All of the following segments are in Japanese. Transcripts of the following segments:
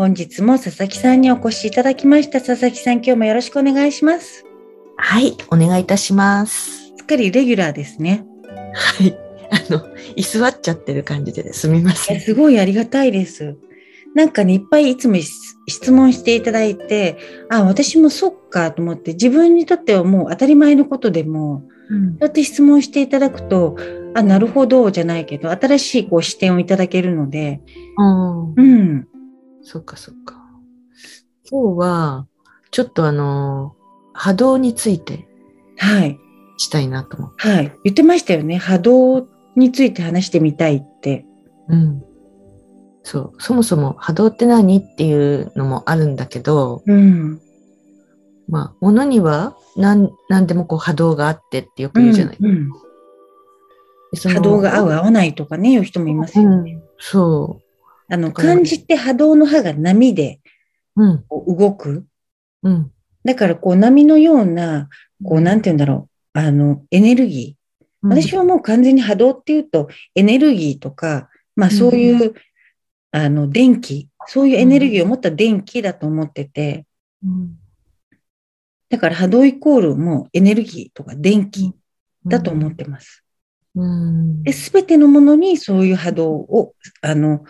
本日も佐々木さんにお越しいただきました佐々木さん今日もよろしくお願いしますはい、お願いいたします。すっかりレギュラーですねはい。あの、居座っちゃってる感じですみません。えすごいありがたいです。なんかね、いっぱいいつも質質問していただいて、あ、私もそっかと思って、自分にとってはもう当たり前のことでも、うんそうやって質問していただくと、あ、なるほどじゃないけど、新しいこう視点をいただけるので、うんうん。そっかそっか。今日は、ちょっとあの、波動についてはい。したいなと思って。はい。言ってましたよね。波動について話してみたいって。うん。そう。そもそも波動って何っていうのもあるんだけど、うん。まあ、ものには何何でもこう波動があってってよく言うじゃない。うんうん波動が合う合わないとかね、言う人もいますよね。うんそあの、漢字って波動の波が波で動く。うん。だからこう波のような、こうなんて言うんだろう、あの、エネルギー。私はもう完全に波動っていうと、エネルギーとか、まあそういう、あの、電気、そういうエネルギーを持った電気だと思ってて、うん。だから波動イコールもうエネルギーとか電気だと思ってます。うん。で、すべてのものにそういう波動を、あの、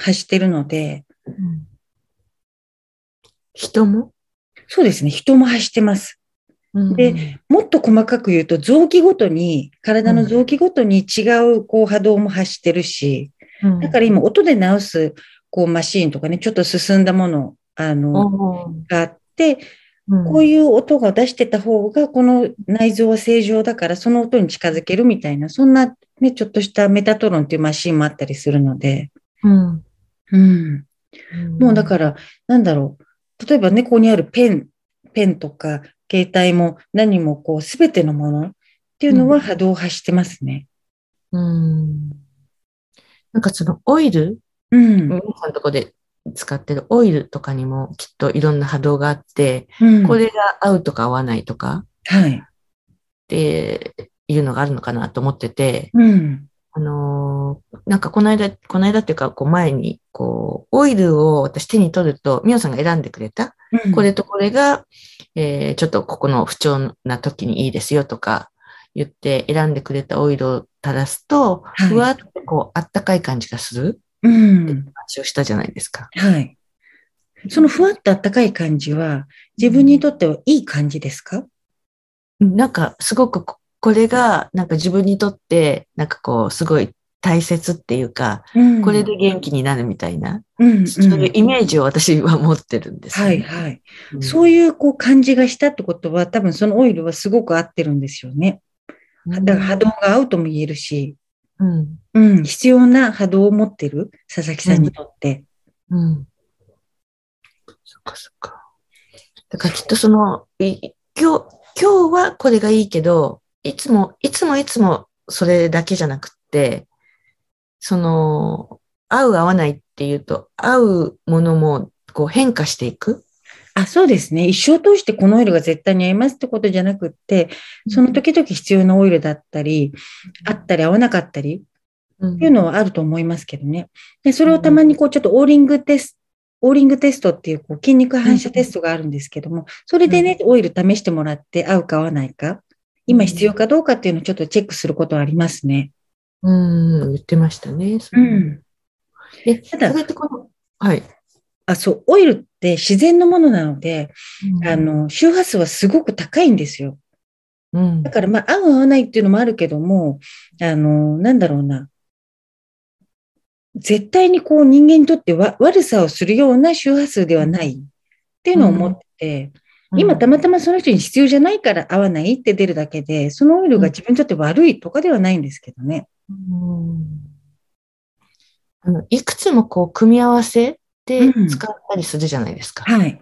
発してるので、うん。人も、そうですね、人も発してます。で、もっと細かく言うと、臓器ごとに、体の臓器ごとに違うこう波動も発してるし、うん、だから今音で直すこうマシーンとかね、ちょっと進んだもの、あの、があって、うん。こういう音が出してた方が、この内臓は正常だから、その音に近づけるみたいな、そんなね、ちょっとしたメタトロンっていうマシーンもあったりするので、うんうん。もうだから、なんだろう。例えばね、ここにあるペン、ペンとか、携帯も何もこう、すべてのものっていうのは波動を発してますね。うん。なんかそのオイル、うん。皆さんのとこで使ってるオイルとかにもきっといろんな波動があって、うんこれが合うとか合わないとかはい。っていうのがあるのかなと思ってて、うん。あのーなんかこの間、この間っていうか、こう前に、こう、オイルを私手に取ると、みおさんが選んでくれた、うんこれとこれが、えーちょっとここの不調な時にいいですよとか言って選んでくれたオイルを垂らすと、はいふわっとこう、あったかい感じがする？うん。話をしたじゃないですか。はい。そのふわっとあったかい感じは、自分にとってはいい感じですか？なんかすごくここれが、なんか自分にとって、なんかこう、すごい大切っていうか、うんこれで元気になるみたいな、うんうんそういうイメージを私は持ってるんですよね、はいはい。うんそういうこう感じがしたってことは、多分そのオイルはすごく合ってるんですよね。だから波動が合うとも言えるし、うん。うん、必要な波動を持ってる佐々木さんにとって。うん。そっかそっか。だからきっとその、い今日、今日はこれがいいけど、いつも、いつもいつもそれだけじゃなくって、その、合う合わないっていうと、合うものもこう変化していく？あ、そうですね。一生通してこのオイルが絶対に合いますってことじゃなくって、その時々必要なオイルだったり、あったり合わなかったりうんっていうのはあると思いますけどね。で、それをたまにこうちょっとオーリングテスト、オーリングテストっていうこう筋肉反射テストがあるんですけども、それでね、オイル試してもらって合うか合わないか、今必要かどうかっていうのをちょっとチェックすることはありますね。うん、言ってましたね。うん。え、ただそれってこの、はい。あ、そう、オイルって自然のものなので、あ、の、周波数はすごく高いんですよ。うんだからまあ、合う合わないっていうのもあるけども、あの、なんだろうな。絶対にこう人間にとってわ悪さをするような周波数ではないっていうのを思ってて、今たまたまその人に必要じゃないから合わないって出るだけで、そのオイルが自分にとって悪いとかではないんですけどね。うんあのいくつもこう組み合わせして使ったりするじゃないですか。はい。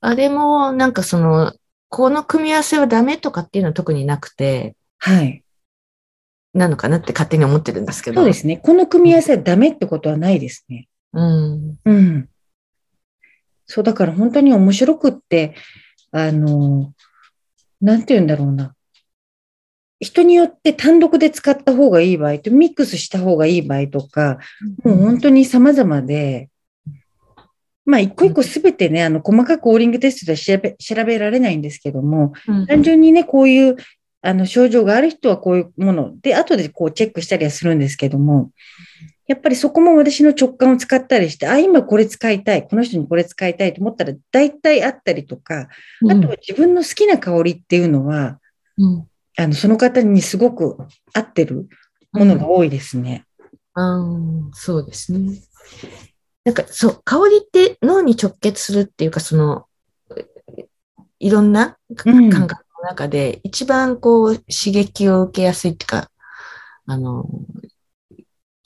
あれもなんかその、この組み合わせはダメとかっていうのは特になくて、はい。なのかなって勝手に思ってるんですけど。そうですね。この組み合わせはダメってことはないですね。うん。うん。そう、だから本当に面白くって、あの、なんて言うんだろうな。人によって単独で使った方がいい場合と、ミックスした方がいい場合とか、もう本当に様々で、まあ、一個一個すべてね、あの、細かくオーリングテストで調べ、調べられないんですけども、うん。単純にね、こういう、あの、症状がある人はこういうもので、後でこうチェックしたりはするんですけども、やっぱりそこも私の直感を使ったりして、あ、今これ使いたい、この人にこれ使いたいと思ったら、大体あったりとか、あとは自分の好きな香りっていうのは、うんあの、その方にすごく合ってるものが多いですね。あーそうですね。なんか、そう、香りって脳に直結するっていうか、その、いろんな感覚の中で、一番こう、刺激を受けやすいっていうか、あの、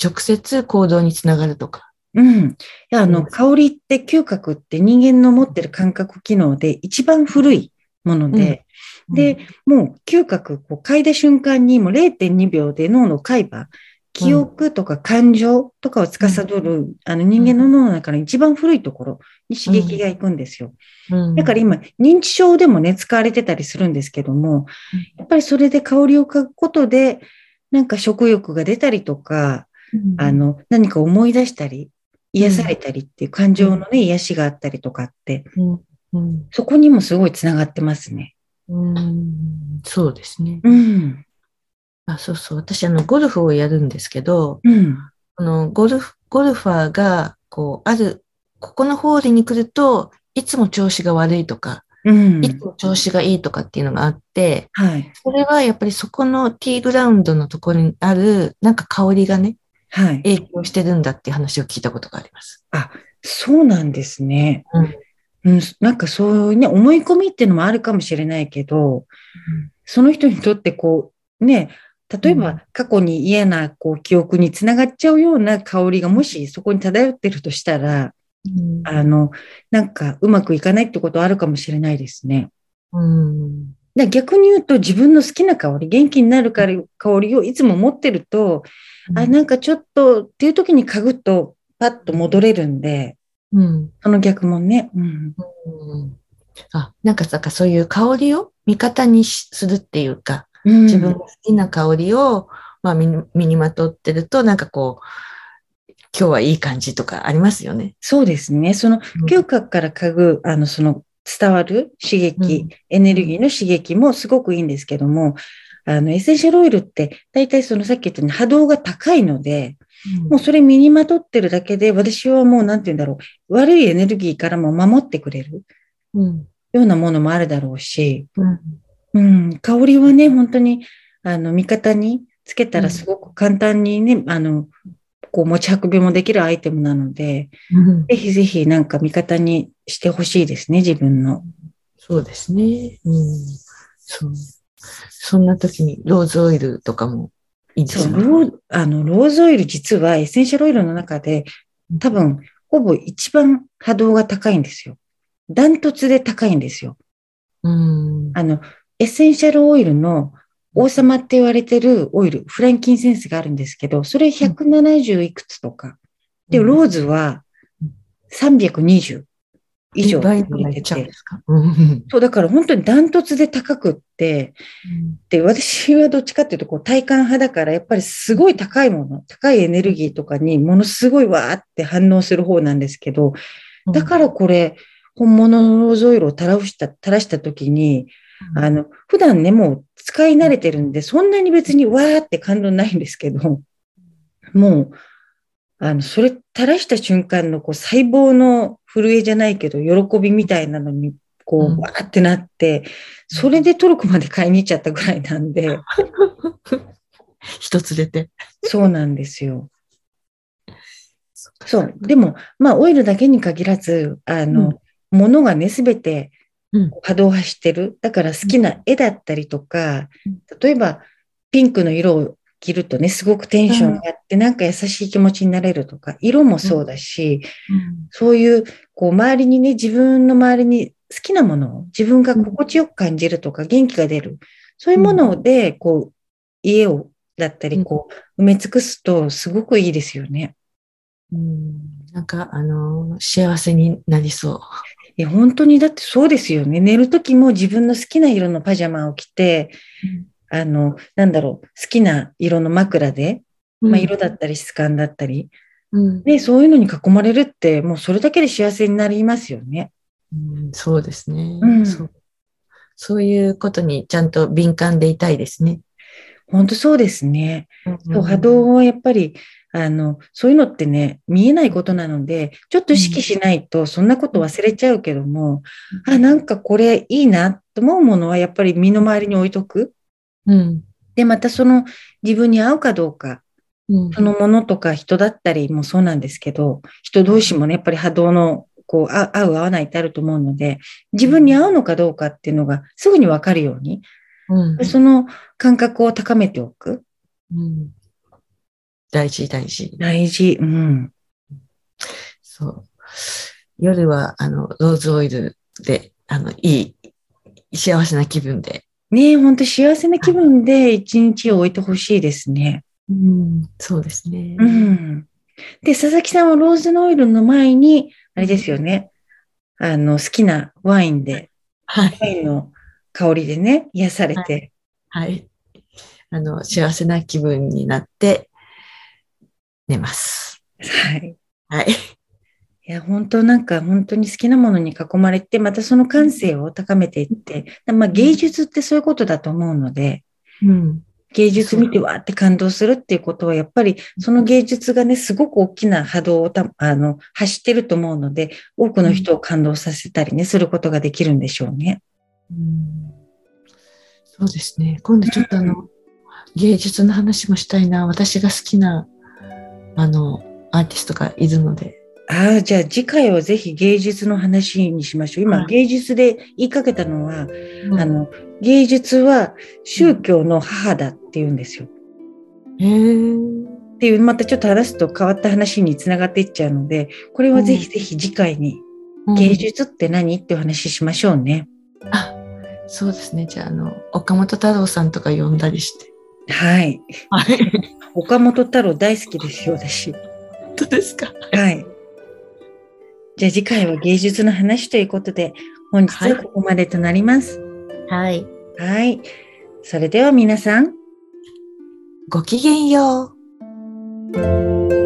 直接行動につながるとか。うん。いや、あの、うん香りって嗅覚って人間の持ってる感覚機能で一番古いもので、で、もう嗅覚、こう嗅いだ瞬間にもう0.2秒で脳の海馬、記憶とか感情とかを司る、あの人間の脳の中の一番古いところに刺激が行くんですよ。うん、だから今、認知症でもね、使われてたりするんですけども、やっぱりそれで香りを嗅ぐことで、なんか食欲が出たりとか、うん、あの、何か思い出したり、癒されたりっていう感情のね、癒しがあったりとかって、うん、うん、そこにもすごいつながってますね。うん、そうですね。うん。あ、そうそう。私、あの、ゴルフをやるんですけど、うん。あの、ゴルフ、ゴルファーが、こう、ある、ここのホールに来ると、いつも調子が悪いとか、うん。いつも調子がいいとかっていうのがあって、はい。それはやっぱりそこのティーグラウンドのところにある、なんか香りがね、はい。影響してるんだっていう話を聞いたことがあります。そうなんですね。うん。うん。なんかそういうね、思い込みっていうのもあるかもしれないけど、その人にとってこう、ね、例えうんば過去に嫌なこう記憶につながっちゃうような香りがもしそこに漂ってるとしたら、うん。あの、なんかうまくいかないってことはあるかもしれないですね。うん。で逆に言うと自分の好きな香り、元気になる香り香りをいつも持ってると、あ、なんかちょっとっていう時に嗅ぐとパッと戻れるんで、うん。その逆もね。うん。うんあ、なんかさ、そういう香りを味方にしするっていうか、うん自分の好きな香りを、まあ、身にまとってると、なんかこう、今日はいい感じとかありますよね。そうですね。そのうん嗅覚から嗅ぐ、あの、その伝わる刺激、うんエネルギーの刺激もすごくいいんですけども、あの、エッセンシャルオイルって、大体そのさっき言ったように波動が高いので、もうそれ身にまとってるだけで、私はもうなんて言うんだろう、悪いエネルギーからも守ってくれるうん。ようなものもあるだろうし、うん。うん、香りはね、本当に、あの、味方につけたらすごく簡単にね、あの、こう持ち運びもできるアイテムなので、うんぜひぜひなんか味方にしてほしいですね、自分の。そうですね。うん。そう。そんな時にローズオイルとかもいいでそう、すね。ローあの、ローズオイル実はエッセンシャルオイルの中で多分、ほぼ一番波動が高いんですよ。ダントツで高いんですよ。うん。あの、エッセンシャルオイルの王様って言われてるオイル、フランキンセンスがあるんですけど、それ170いくつとか。で、ローズは320以上倍入れてて。いっちゃうんで。すか？うん。そう、だから本当にダントツで高くって、で、私はどっちかっていうと、こう、体感派だから、やっぱりすごい高いもの、高いエネルギーとかにものすごいわーって反応する方なんですけど、だからこれ、本物のローズオイルを垂らした、垂らした時に、あの、普段ね、もう使い慣れてるんで、そんなに別にわーって感動ないんですけど、もう、あの、それ垂らした瞬間のこう細胞の震えじゃないけど、喜びみたいなのに、こうんう、わーってなって、それでトルコまで買いに行っちゃったぐらいなんで、一つ出て。そうなんですよ。そう。でも、まあ、オイルだけに限らず、あの、ものがね、すべてうん波動を発してる。だから好きな絵だったりとかうん、例えば、ピンクの色を着るとね、すごくテンションがあって、なんか優しい気持ちになれるとか、色もそうだし、うんそういう、こう、周りにね、自分の周りに好きなものを、自分が心地よく感じるとか、元気が出る。そういうもので、こう、家を、だったり、こう、埋め尽くすと、すごくいいですよね。うんなんか、あの、幸せになりそいや、本当に、だってそうですよね。寝るときも自分の好きな色のパジャマを着て、う。あの、なんだろう、好きな色の枕で、まあ、色だったり質感だったり、うんね、そういうのに囲まれるって、もうそれだけで幸せになりますよね。うんそうですね、うんそう。そういうことにちゃんと敏感でいたいですね。本当そうですね。そう波うん動はやっぱり、あの、そういうのってね、見えないことなので、ちょっと意識しないと、そんなこと忘れちゃうけども、あ、なんかこれいいなと思うものは、やっぱり身の回りに置いとく。うん。で、またその自分に合うかどうか、うんそのものとか人だったりもそうなんですけど、人同士もね、やっぱり波動の、こう、あ合う合わないってあると思うので、自分に合うのかどうかっていうのがすぐにわかるように、うんその感覚を高めておく。うん大事、大事。大事。うん。そう。夜は、あの、ローズオイルで、あの、いい、幸せな気分で。ねえ、本当幸せな気分で一日を置いてほしいですね。うん、そうですね。うん。で、佐々木さんはローズのオイルの前に、あれですよね。あの、好きなワインで、はい。ワインの香りでね、癒されて。はい。あの、幸せな気分になって、寝ます。はい。はい。いや、本当なんか本当に好きなものに囲まれて、またその感性を高めていって、まあ芸術ってそういうことだと思うので、うん。芸術見てわーって感動するっていうことは、やっぱりその芸術がね、すごく大きな波動をたあの発してると思うので、多くの人を感動させたりね、することができるんでしょうね。うんそうですね。今度ちょっとあの、芸術の話もしたいな。私が好きな、あの、アーティストがいるので。ああ、じゃあ次回はぜひ芸術の話にしましょう。今、はい芸術で言いかけたのは、ああ、の、芸術は宗教の母だって言うんですよ。へーっていう、またちょっと話すと変わった話につながっていっちゃうので、これはぜひぜひ次回にうん芸術って何っていう話しましょうね。あ、そうですね。じゃあ、あの、岡本太郎さんとか呼んだりして。はい。はい。岡本太郎大好きですよ、私。本当ですか？はい。じゃあ次回は芸術の話ということで、本日はここまでとなります。はい。はい。それでは皆さん、ごきげんよう。